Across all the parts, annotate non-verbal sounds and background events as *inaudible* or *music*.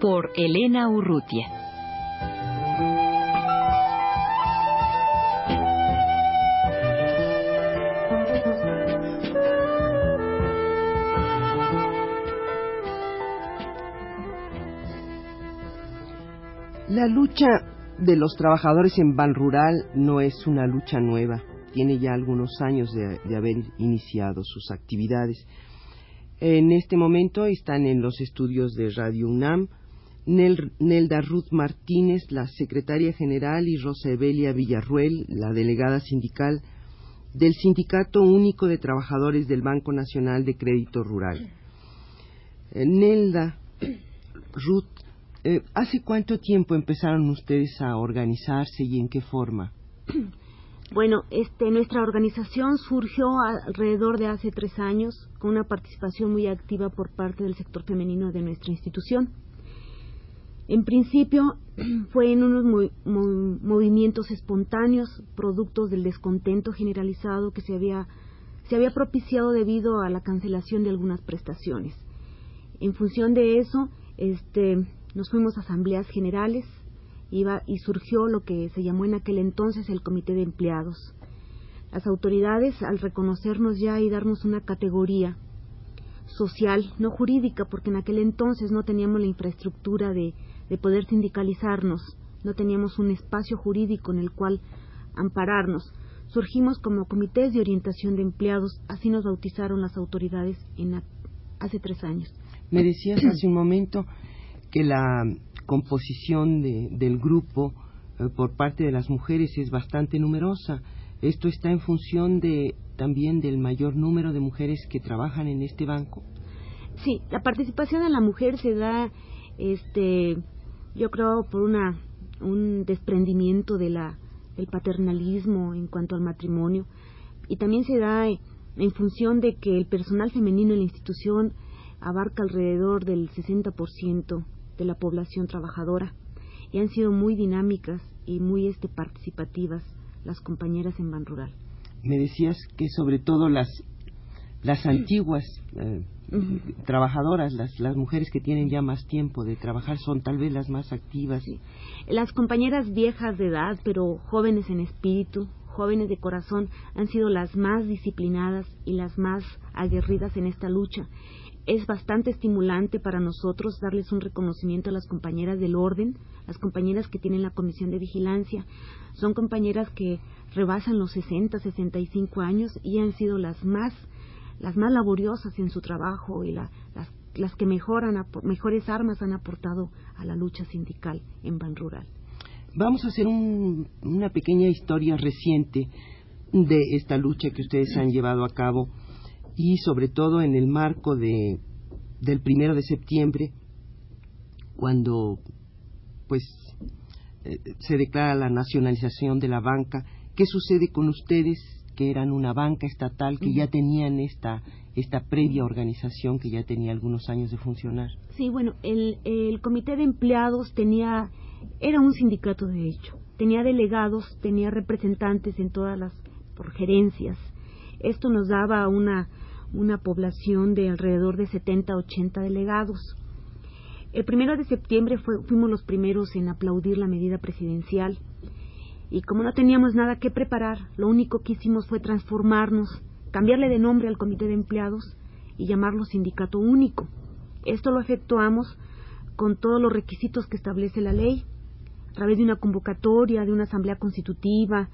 Por Elena Urrutia. La lucha de los trabajadores en Ban Rural no es una lucha nueva, tiene ya algunos años de, haber iniciado sus actividades. En este momento están en los estudios de Radio UNAM Nelda Ruth Martínez, la secretaria general, y Rosa Evelia Villarruel, la delegada sindical del Sindicato Único de Trabajadores del Banco Nacional de Crédito Rural. Eh, Nelda, Ruth, eh, ¿Hace cuánto tiempo empezaron ustedes a organizarse y en qué forma? Bueno, este, nuestra organización surgió alrededor de hace tres años con una participación muy activa por parte del sector femenino de nuestra institución. En principio *clears throat* fue en unos movimientos espontáneos, productos del descontento generalizado que se había, se había propiciado debido a la cancelación de algunas prestaciones. En función de eso, este, nos fuimos a asambleas generales iba, y surgió lo que se llamó en aquel entonces el Comité de Empleados. Las autoridades, al reconocernos ya y darnos una categoría social, no jurídica, porque en aquel entonces no teníamos la infraestructura de, de poder sindicalizarnos, no teníamos un espacio jurídico en el cual ampararnos. Surgimos como comités de orientación de empleados, así nos bautizaron las autoridades en hace tres años. Me decías hace un momento que la composición del grupo eh, por parte de las mujeres es bastante numerosa. Esto está en función de también del mayor número de mujeres que trabajan en este banco. Sí, la participación de la mujer se da, este, yo creo, por una un desprendimiento de la del paternalismo en cuanto al matrimonio y también se da en función de que el personal femenino en la institución abarca alrededor del 60% de la población trabajadora y han sido muy dinámicas y muy este, participativas las compañeras en Ban Rural. Me decías que sobre todo las, las antiguas eh, trabajadoras, las, las mujeres que tienen ya más tiempo de trabajar son tal vez las más activas. Las compañeras viejas de edad, pero jóvenes en espíritu, jóvenes de corazón, han sido las más disciplinadas y las más aguerridas en esta lucha es bastante estimulante para nosotros darles un reconocimiento a las compañeras del orden, las compañeras que tienen la comisión de vigilancia. Son compañeras que rebasan los 60, 65 años y han sido las más las más laboriosas en su trabajo y las, las que mejoran, mejores armas han aportado a la lucha sindical en Ban Rural. Vamos a hacer una pequeña historia reciente de esta lucha que ustedes han llevado a cabo y sobre todo en el marco de del primero de septiembre cuando pues eh, se declara la nacionalización de la banca qué sucede con ustedes que eran una banca estatal que ya tenían esta esta previa organización que ya tenía algunos años de funcionar sí bueno el, el comité de empleados tenía era un sindicato de hecho tenía delegados tenía representantes en todas las por gerencias. Esto nos daba una una población de alrededor de 70 80 delegados. El primero de septiembre fuimos los primeros en aplaudir la medida presidencial y como no teníamos nada que preparar, lo único que hicimos fue transformarnos, cambiarle de nombre al comité de empleados y llamarlo sindicato único. Esto lo efectuamos con todos los requisitos que establece la ley, a través de una convocatoria, de una asamblea constitutiva,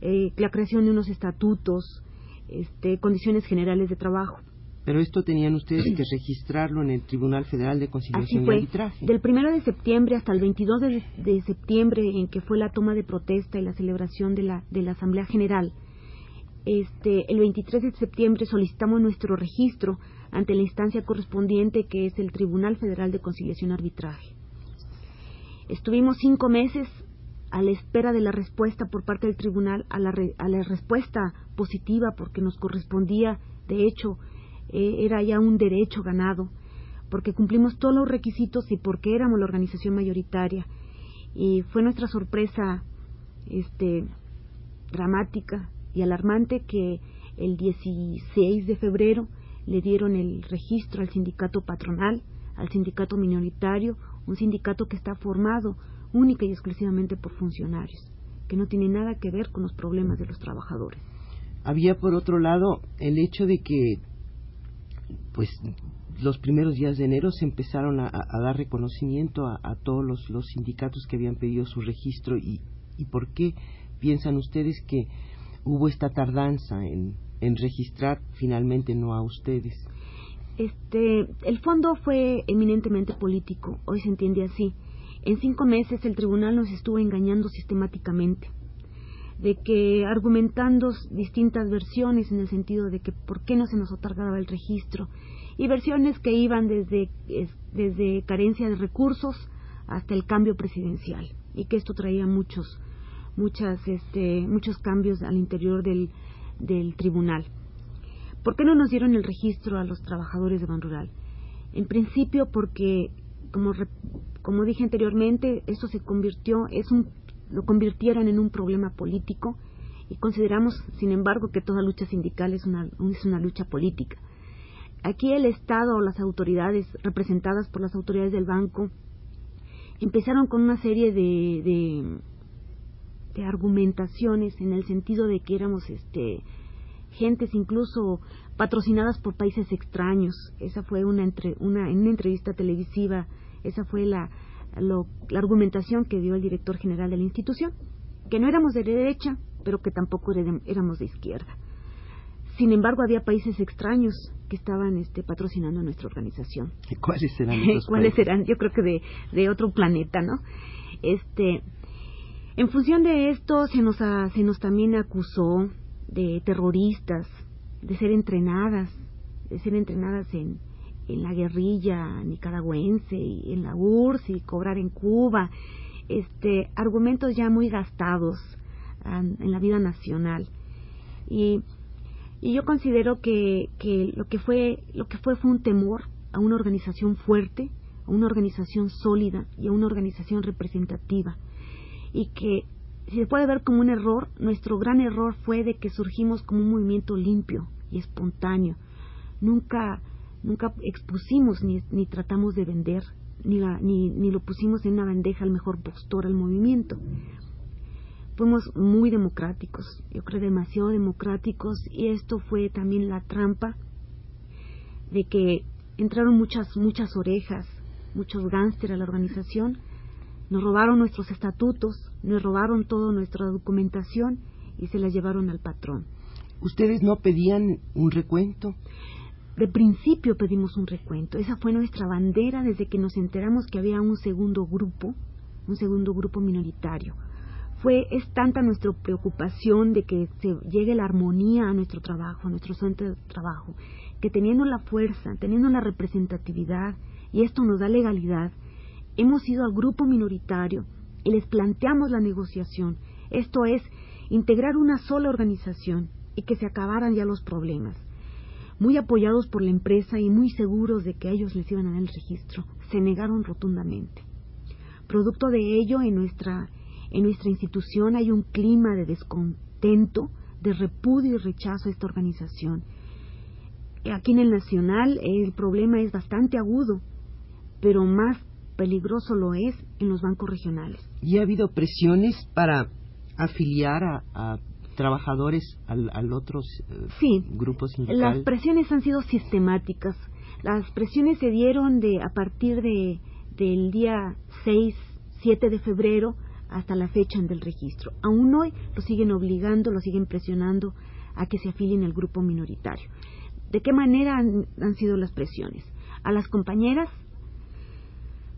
eh, la creación de unos estatutos, este, condiciones generales de trabajo. Pero esto tenían ustedes que *clears throat* registrarlo en el Tribunal Federal de Conciliación y Arbitraje. Del primero de septiembre hasta el 22 de, septiembre, en que fue la toma de protesta y la celebración de la, de la Asamblea General, este, el 23 de septiembre solicitamos nuestro registro ante la instancia correspondiente que es el Tribunal Federal de Conciliación y Arbitraje. Estuvimos cinco meses a la espera de la respuesta por parte del tribunal, a la, a la respuesta positiva, porque nos correspondía, de hecho, eh, era ya un derecho ganado, porque cumplimos todos los requisitos y porque éramos la organización mayoritaria. Y fue nuestra sorpresa este, dramática y alarmante que el 16 de febrero le dieron el registro al sindicato patronal, al sindicato minoritario, un sindicato que está formado única y exclusivamente por funcionarios, que no tiene nada que ver con los problemas de los trabajadores. Había, por otro lado, el hecho de que, pues, los primeros días de enero se empezaron a, dar reconocimiento a, todos los, los, sindicatos que habían pedido su registro y, y por qué piensan ustedes que hubo esta tardanza en, en registrar finalmente no a ustedes. Este, el fondo fue eminentemente político, hoy se entiende así. En cinco meses el tribunal nos estuvo engañando sistemáticamente, de que argumentando distintas versiones en el sentido de que por qué no se nos otorgaba el registro, y versiones que iban desde, desde carencia de recursos hasta el cambio presidencial, y que esto traía muchos, muchas, este, muchos cambios al interior del, del tribunal. ¿Por qué no nos dieron el registro a los trabajadores de Ban Rural? En principio porque, como, como dije anteriormente, esto se convirtió, es un, lo convirtieron en un problema político y consideramos, sin embargo, que toda lucha sindical es una, es una lucha política. Aquí el Estado o las autoridades representadas por las autoridades del banco empezaron con una serie de de argumentaciones en el sentido de que éramos este gentes incluso patrocinadas por países extraños. Esa fue una, entre, una en una entrevista televisiva, esa fue la, la argumentación que dio el director general de la institución, que no éramos de derecha, pero que tampoco éramos de izquierda. Sin embargo, había países extraños que estaban este, patrocinando nuestra organización. ¿Cuáles eran *laughs* ¿Cuáles eran? Yo creo que de, de otro planeta, ¿no? Este, en función de esto, se nos, se nos también acusó de terroristas, de ser entrenadas, de ser entrenadas en, en la guerrilla nicaragüense y en la URSS y cobrar en Cuba, este, argumentos ya muy gastados en la vida nacional. Y, y yo considero que, que, lo que fue lo que fue fue un temor a una organización fuerte, a una organización sólida y a una organización representativa y que si se puede ver como un error, nuestro gran error fue de que surgimos como un movimiento limpio y espontáneo. Nunca, nunca expusimos ni, ni tratamos de vender, ni, ni, ni lo pusimos en una bandeja al mejor postor al movimiento. Fuimos muy democráticos, yo creo demasiado democráticos, y esto fue también la trampa de que entraron muchas, muchas orejas, muchos gánster a la organización, nos robaron nuestros estatutos, nos robaron toda nuestra documentación y se la llevaron al patrón. ¿Ustedes no pedían un recuento? De principio pedimos un recuento. Esa fue nuestra bandera desde que nos enteramos que había un segundo grupo, un segundo grupo minoritario. Fue es tanta nuestra preocupación de que se llegue la armonía a nuestro trabajo, a nuestro centro de trabajo, que teniendo la fuerza, teniendo la representatividad, y esto nos da legalidad, hemos ido al grupo minoritario y les planteamos la negociación, esto es, integrar una sola organización y que se acabaran ya los problemas. Muy apoyados por la empresa y muy seguros de que ellos les iban a dar el registro, se negaron rotundamente. Producto de ello, en nuestra, en nuestra institución hay un clima de descontento, de repudio y rechazo a esta organización. Aquí en el Nacional el problema es bastante agudo, pero más peligroso lo es en los bancos regionales. ¿Y ha habido presiones para afiliar a, trabajadores al, al otros eh, sí, Las presiones han sido sistemáticas. Las presiones se dieron de a partir de del día 6, 7 de febrero hasta la fecha del registro. Aún hoy lo siguen obligando, lo siguen presionando a que se afilien al grupo minoritario. ¿De qué manera han sido las presiones? A las compañeras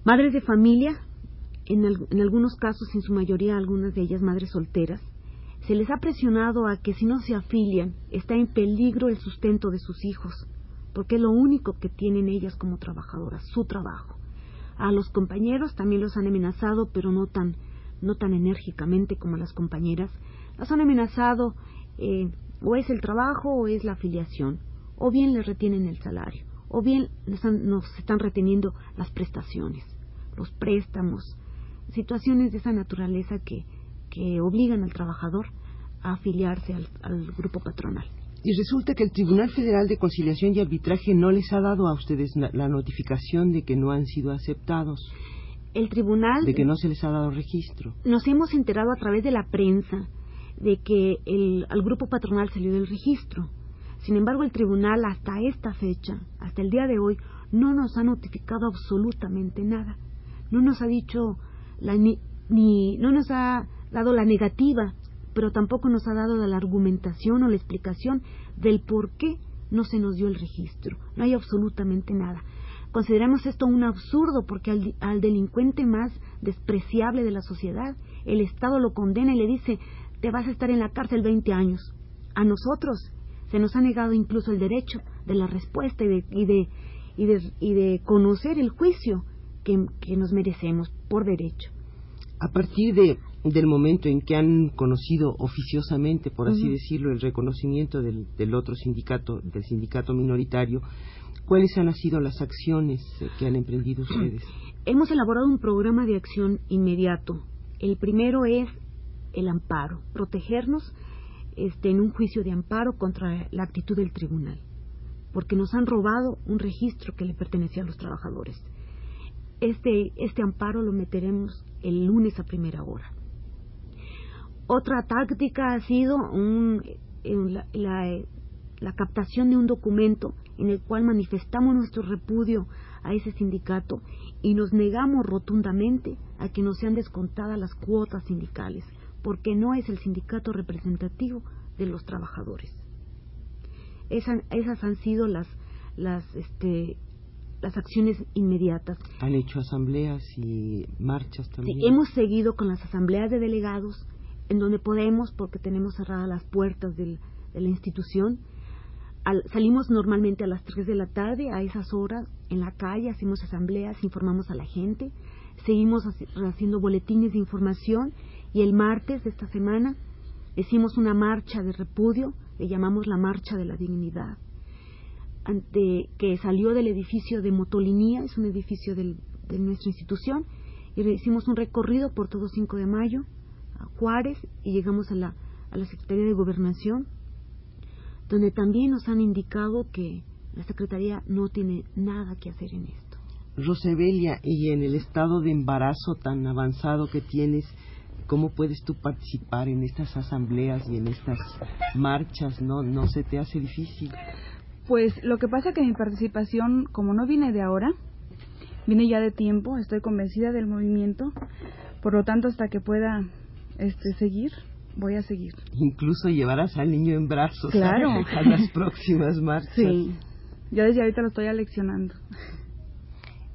Madres de familia, en, algunos casos, en su mayoría algunas de ellas madres solteras, Se les ha presionado a que si no se afilian está en peligro el sustento de sus hijos, porque es lo único que tienen ellas como trabajadoras, su trabajo. A los compañeros también los han amenazado, pero no tan, no tan enérgicamente como a las compañeras. Las han amenazado eh, o es el trabajo o es la afiliación, o bien les retienen el salario, o bien nos están reteniendo las prestaciones, los préstamos, situaciones de esa naturaleza que, que obligan al trabajador a afiliarse al, grupo patronal. Y resulta que el Tribunal Federal de Conciliación y Arbitraje no les ha dado a ustedes la notificación de que no han sido aceptados. El tribunal. De que no se les ha dado registro. Nos hemos enterado a través de la prensa de que el, al grupo patronal salió del registro. Sin embargo, el tribunal hasta esta fecha, hasta el día de hoy, no nos ha notificado absolutamente nada. No nos ha dicho la, ni, no nos ha dado la negativa, pero tampoco nos ha dado la argumentación o la explicación del por qué no se nos dio el registro. No hay absolutamente nada. Consideramos esto un absurdo porque al, al, delincuente más despreciable de la sociedad, el Estado lo condena y le dice, te vas a estar en la cárcel 20 años. A nosotros se nos ha negado incluso el derecho de la respuesta y de, y de, y de, y de conocer el juicio que, que nos merecemos por derecho. A partir de del momento en que han conocido oficiosamente, por así decirlo, el reconocimiento del, del, otro sindicato, del sindicato minoritario, ¿cuáles han sido las acciones que han emprendido *clears throat* ustedes? Hemos elaborado un programa de acción inmediato. El primero es el amparo, protegernos este, en un juicio de amparo contra la actitud del tribunal, porque nos han robado un registro que le pertenecía a los trabajadores. Este, este amparo lo meteremos el lunes a primera hora. Otra táctica ha sido la, captación de un documento en el cual manifestamos nuestro repudio a ese sindicato y nos negamos rotundamente a que nos sean descontadas las cuotas sindicales, porque no es el sindicato representativo de los trabajadores. esas han sido las, las, este, las acciones inmediatas. ¿Han hecho asambleas y marchas también? Sí, hemos seguido con las asambleas de delegados, en donde podemos porque tenemos cerradas las puertas de la institución. salimos normalmente a las 3 de la tarde, a esas horas, en la calle, hacemos asambleas, informamos a la gente, seguimos haciendo boletines de información y el martes de esta semana hicimos una marcha de repudio, le llamamos la Marcha de la Dignidad, ante, que salió del edificio de Motolinía, es un edificio de nuestra institución, y hicimos un recorrido por todo 5 de mayo, Juárez y llegamos a la, a la Secretaría de Gobernación, donde también nos han indicado que la Secretaría no tiene nada que hacer en esto. Rosebelia, y en el estado de embarazo tan avanzado que tienes, ¿cómo puedes tú participar en estas asambleas y en estas marchas? ¿No, no se te hace difícil? Pues lo que pasa que mi participación, como no viene de ahora, viene ya de tiempo, estoy convencida del movimiento, por lo tanto hasta que pueda este, seguir, voy a seguir. Incluso llevarás al niño en brazos claro. *laughs* a, las próximas marchas. Sí, yo desde ahorita lo estoy aleccionando.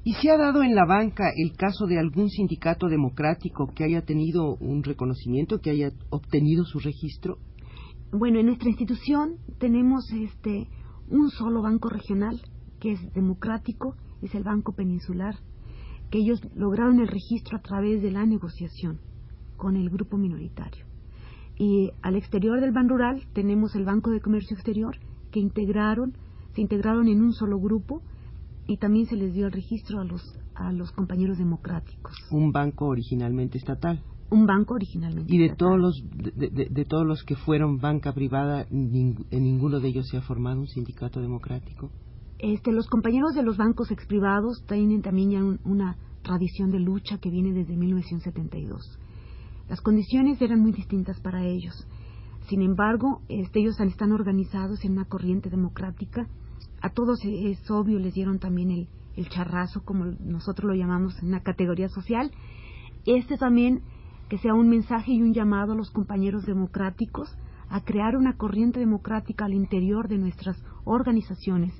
¿Y se ha dado en la banca el caso de algún sindicato democrático que haya tenido un reconocimiento, que haya obtenido su registro? Bueno, en nuestra institución tenemos este un solo banco regional que es democrático, es el Banco Peninsular, que ellos lograron el registro a través de la negociación con el grupo minoritario. Y al exterior del Ban Rural tenemos el Banco de Comercio Exterior, que integraron, se integraron en un solo grupo y también se les dio el registro a los, a los compañeros democráticos. Un banco originalmente estatal. Un banco originalmente. Y de todos los de, todos los que fueron banca privada, en ninguno de ellos se ha formado un sindicato democrático. Este, los compañeros de los bancos exprivados tienen también ya una tradición de lucha que viene desde 1972. Las condiciones eran muy distintas para ellos. Sin embargo, este, ellos están organizados en una corriente democrática. A todos es obvio, les dieron también el, el charrazo, como nosotros lo llamamos, en una categoría social. Este también que sea un mensaje y un llamado a los compañeros democráticos a crear una corriente democrática al interior de nuestras organizaciones,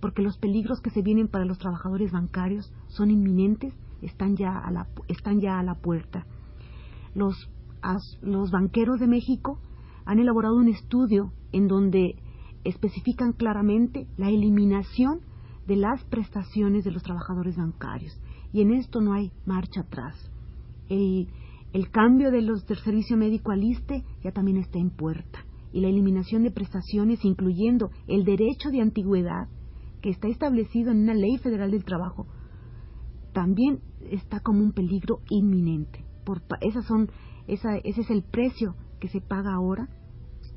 porque los peligros que se vienen para los trabajadores bancarios son inminentes, están ya a la, están ya a la puerta los los banqueros de México han elaborado un estudio en donde especifican claramente la eliminación de las prestaciones de los trabajadores bancarios. Y en esto no hay marcha atrás. El, el cambio de los, del servicio médico al ISTE ya también está en puerta. Y la eliminación de prestaciones, incluyendo el derecho de antigüedad, que está establecido en una ley federal del trabajo, también está como un peligro inminente. Por, esas son, esa, ese es el precio que se paga ahora,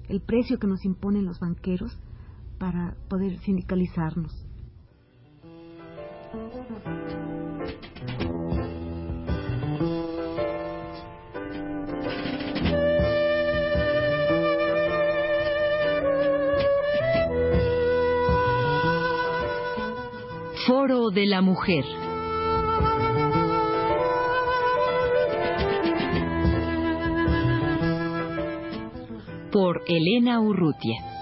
el precio que nos imponen los banqueros para poder sindicalizarnos. Foro de la Mujer. Por Elena Urrutia.